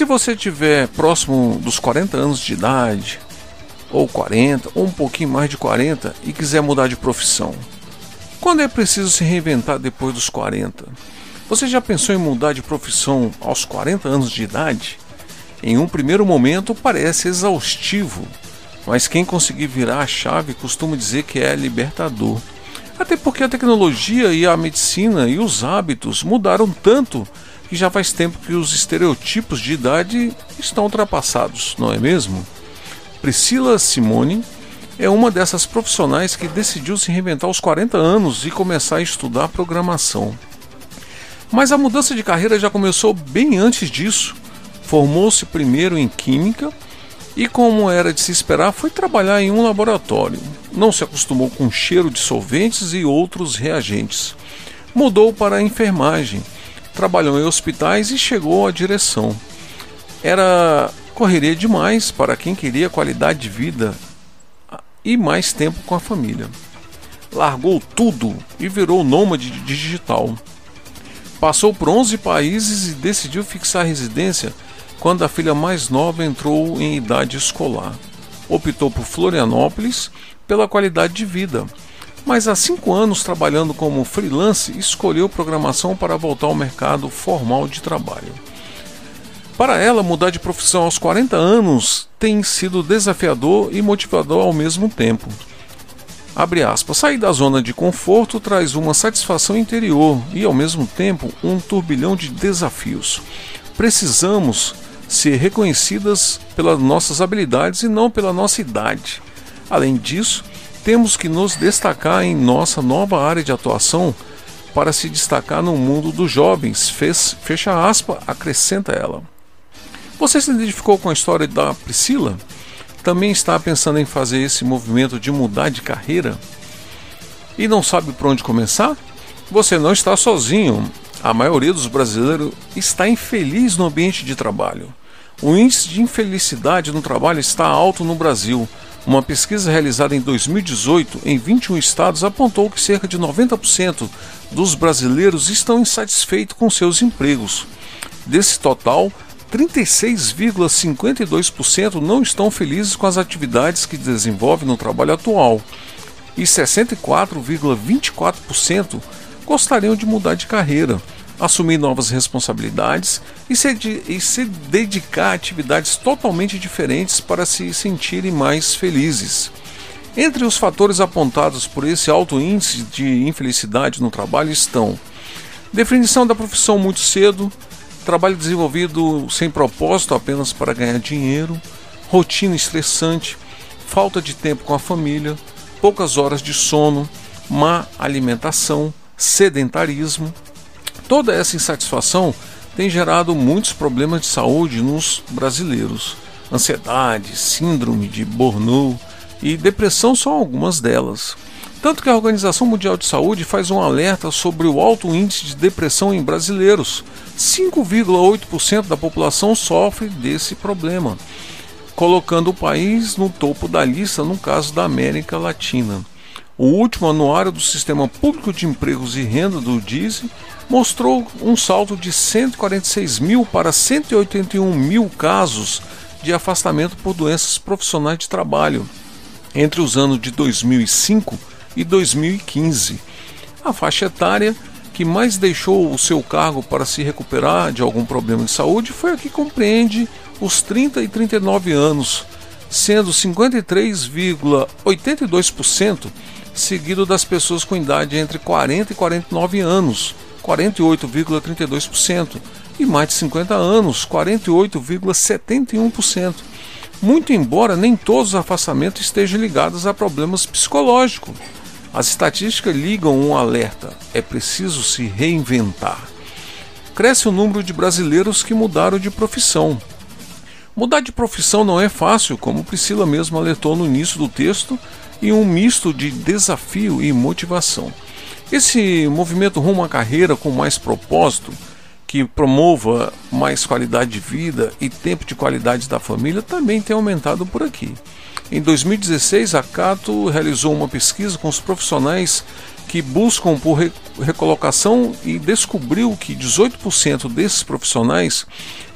Se você estiver próximo dos 40 anos de idade, ou 40, ou um pouquinho mais de 40, e quiser mudar de profissão? Quando é preciso se reinventar depois dos 40? Você já pensou em mudar de profissão aos 40 anos de idade? Em um primeiro momento parece exaustivo, mas quem conseguir virar a chave costuma dizer que é libertador. Até porque a tecnologia e a medicina e os hábitos mudaram tanto que já faz tempo que os estereotipos de idade estão ultrapassados, não é mesmo? Priscila Simone é uma dessas profissionais que decidiu se reinventar aos 40 anos e começar a estudar programação. Mas a mudança de carreira já começou bem antes disso. Formou-se primeiro em Química e, como era de se esperar, foi trabalhar em um laboratório. Não se acostumou com o cheiro de solventes e outros reagentes. Mudou para a enfermagem trabalhou em hospitais e chegou à direção. Era correria demais para quem queria qualidade de vida e mais tempo com a família. Largou tudo e virou nômade digital. Passou por 11 países e decidiu fixar residência quando a filha mais nova entrou em idade escolar. Optou por Florianópolis pela qualidade de vida mas há cinco anos trabalhando como freelance, escolheu programação para voltar ao mercado formal de trabalho. Para ela, mudar de profissão aos 40 anos tem sido desafiador e motivador ao mesmo tempo. Abre aspas, sair da zona de conforto traz uma satisfação interior e, ao mesmo tempo, um turbilhão de desafios. Precisamos ser reconhecidas pelas nossas habilidades e não pela nossa idade. Além disso, temos que nos destacar em nossa nova área de atuação para se destacar no mundo dos jovens. Fez, fecha aspa, acrescenta ela. Você se identificou com a história da Priscila? Também está pensando em fazer esse movimento de mudar de carreira? E não sabe por onde começar? Você não está sozinho. A maioria dos brasileiros está infeliz no ambiente de trabalho. O índice de infelicidade no trabalho está alto no Brasil uma pesquisa realizada em 2018 em 21 estados apontou que cerca de 90% dos brasileiros estão insatisfeitos com seus empregos. Desse total, 36,52% não estão felizes com as atividades que desenvolvem no trabalho atual e 64,24% gostariam de mudar de carreira assumir novas responsabilidades e se, e se dedicar a atividades totalmente diferentes para se sentirem mais felizes. Entre os fatores apontados por esse alto índice de infelicidade no trabalho estão definição da profissão muito cedo, trabalho desenvolvido sem propósito apenas para ganhar dinheiro, rotina estressante, falta de tempo com a família, poucas horas de sono, má alimentação, sedentarismo, Toda essa insatisfação tem gerado muitos problemas de saúde nos brasileiros. Ansiedade, síndrome de burnout e depressão são algumas delas. Tanto que a Organização Mundial de Saúde faz um alerta sobre o alto índice de depressão em brasileiros. 5,8% da população sofre desse problema, colocando o país no topo da lista no caso da América Latina. O último anuário do Sistema Público de Empregos e Renda do DISE mostrou um salto de 146 mil para 181 mil casos de afastamento por doenças profissionais de trabalho entre os anos de 2005 e 2015. A faixa etária que mais deixou o seu cargo para se recuperar de algum problema de saúde foi a que compreende os 30 e 39 anos, sendo 53,82% seguido das pessoas com idade entre 40 e 49 anos, 48,32%, e mais de 50 anos, 48,71%. muito embora nem todos os afastamentos estejam ligados a problemas psicológicos. As estatísticas ligam um alerta: é preciso se reinventar. Cresce o número de brasileiros que mudaram de profissão. Mudar de profissão não é fácil, como Priscila mesmo alertou no início do texto, e um misto de desafio e motivação. Esse movimento rumo à carreira com mais propósito, que promova mais qualidade de vida e tempo de qualidade da família, também tem aumentado por aqui. Em 2016, a Cato realizou uma pesquisa com os profissionais que buscam por recolocação e descobriu que 18% desses profissionais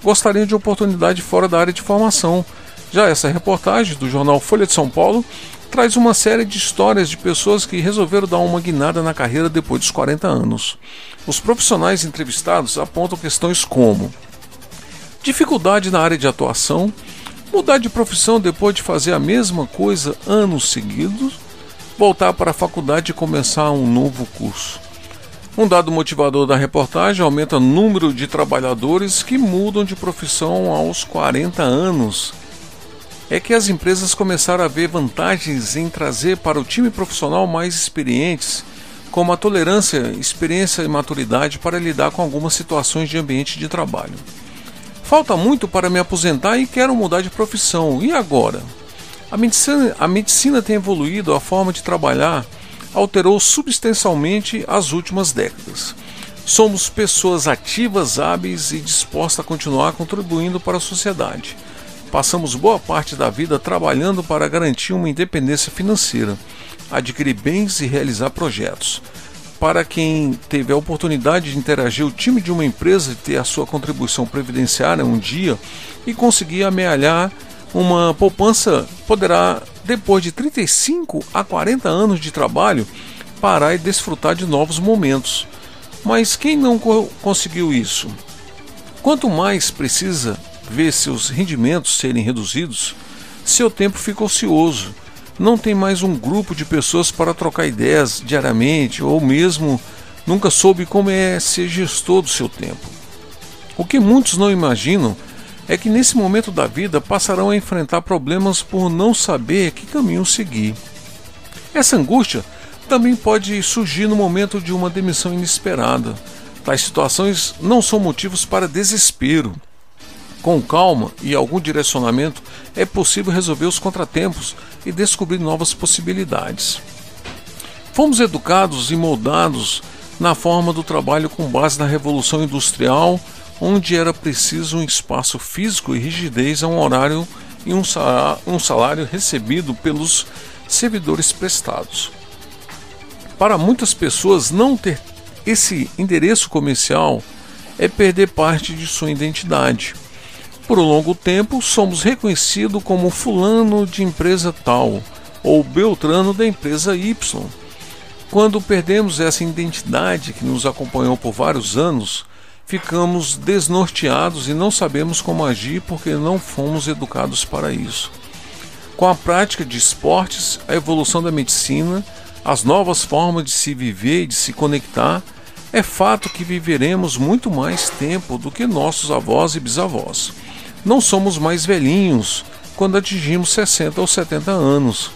gostariam de oportunidade fora da área de formação. Já essa reportagem do jornal Folha de São Paulo traz uma série de histórias de pessoas que resolveram dar uma guinada na carreira depois dos 40 anos. Os profissionais entrevistados apontam questões como dificuldade na área de atuação, mudar de profissão depois de fazer a mesma coisa anos seguidos, voltar para a faculdade e começar um novo curso. Um dado motivador da reportagem aumenta o número de trabalhadores que mudam de profissão aos 40 anos. É que as empresas começaram a ver vantagens em trazer para o time profissional mais experientes, como a tolerância, experiência e maturidade para lidar com algumas situações de ambiente de trabalho. Falta muito para me aposentar e quero mudar de profissão. E agora? A medicina, a medicina tem evoluído, a forma de trabalhar alterou substancialmente as últimas décadas. Somos pessoas ativas, hábeis e dispostas a continuar contribuindo para a sociedade. Passamos boa parte da vida trabalhando para garantir uma independência financeira, adquirir bens e realizar projetos para quem teve a oportunidade de interagir o time de uma empresa e ter a sua contribuição previdenciária um dia e conseguir amealhar uma poupança, poderá, depois de 35 a 40 anos de trabalho, parar e desfrutar de novos momentos. Mas quem não co conseguiu isso? Quanto mais precisa ver seus rendimentos serem reduzidos, seu tempo fica ocioso não tem mais um grupo de pessoas para trocar ideias diariamente ou mesmo nunca soube como é ser gestor do seu tempo. O que muitos não imaginam é que nesse momento da vida passarão a enfrentar problemas por não saber que caminho seguir. Essa angústia também pode surgir no momento de uma demissão inesperada. Tais situações não são motivos para desespero. Com calma e algum direcionamento, é possível resolver os contratempos e descobrir novas possibilidades. Fomos educados e moldados na forma do trabalho com base na Revolução Industrial, onde era preciso um espaço físico e rigidez a um horário e um salário, recebido pelos servidores prestados. Para muitas pessoas, não ter esse endereço comercial é perder parte de sua identidade. Por um longo tempo, somos reconhecidos como fulano de empresa tal ou beltrano da empresa Y. Quando perdemos essa identidade que nos acompanhou por vários anos, ficamos desnorteados e não sabemos como agir porque não fomos educados para isso. Com a prática de esportes, a evolução da medicina, as novas formas de se viver e de se conectar, é fato que viveremos muito mais tempo do que nossos avós e bisavós. Não somos mais velhinhos quando atingimos 60 ou 70 anos.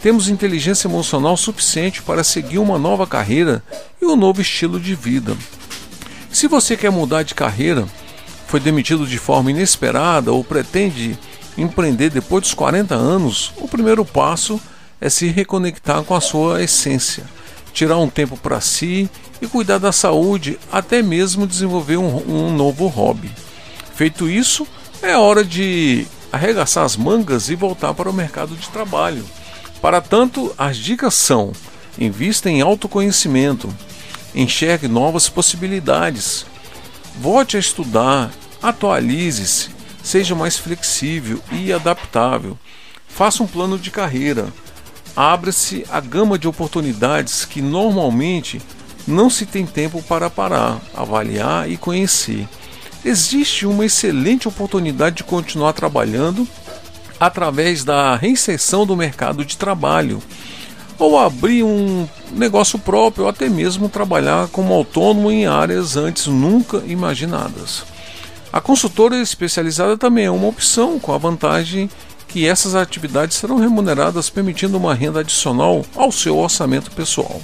Temos inteligência emocional suficiente para seguir uma nova carreira e um novo estilo de vida. Se você quer mudar de carreira, foi demitido de forma inesperada ou pretende empreender depois dos 40 anos, o primeiro passo é se reconectar com a sua essência, tirar um tempo para si e cuidar da saúde, até mesmo desenvolver um, um novo hobby. Feito isso, é hora de arregaçar as mangas e voltar para o mercado de trabalho. Para tanto, as dicas são: invista em autoconhecimento, enxergue novas possibilidades, volte a estudar, atualize-se, seja mais flexível e adaptável, faça um plano de carreira, abra-se a gama de oportunidades que normalmente não se tem tempo para parar, avaliar e conhecer existe uma excelente oportunidade de continuar trabalhando através da reinserção do mercado de trabalho, ou abrir um negócio próprio, ou até mesmo trabalhar como autônomo em áreas antes nunca imaginadas. A consultora especializada também é uma opção, com a vantagem que essas atividades serão remuneradas, permitindo uma renda adicional ao seu orçamento pessoal.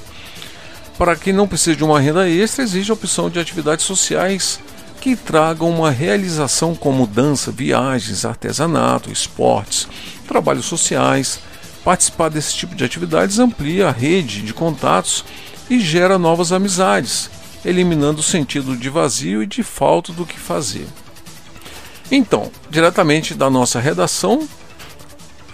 Para quem não precisa de uma renda extra, existe a opção de atividades sociais que tragam uma realização como dança, viagens, artesanato, esportes, trabalhos sociais. Participar desse tipo de atividades amplia a rede de contatos e gera novas amizades, eliminando o sentido de vazio e de falta do que fazer. Então, diretamente da nossa redação,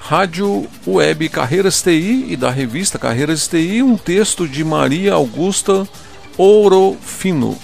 Rádio Web Carreiras TI e da revista Carreiras TI, um texto de Maria Augusta Ouro Fino.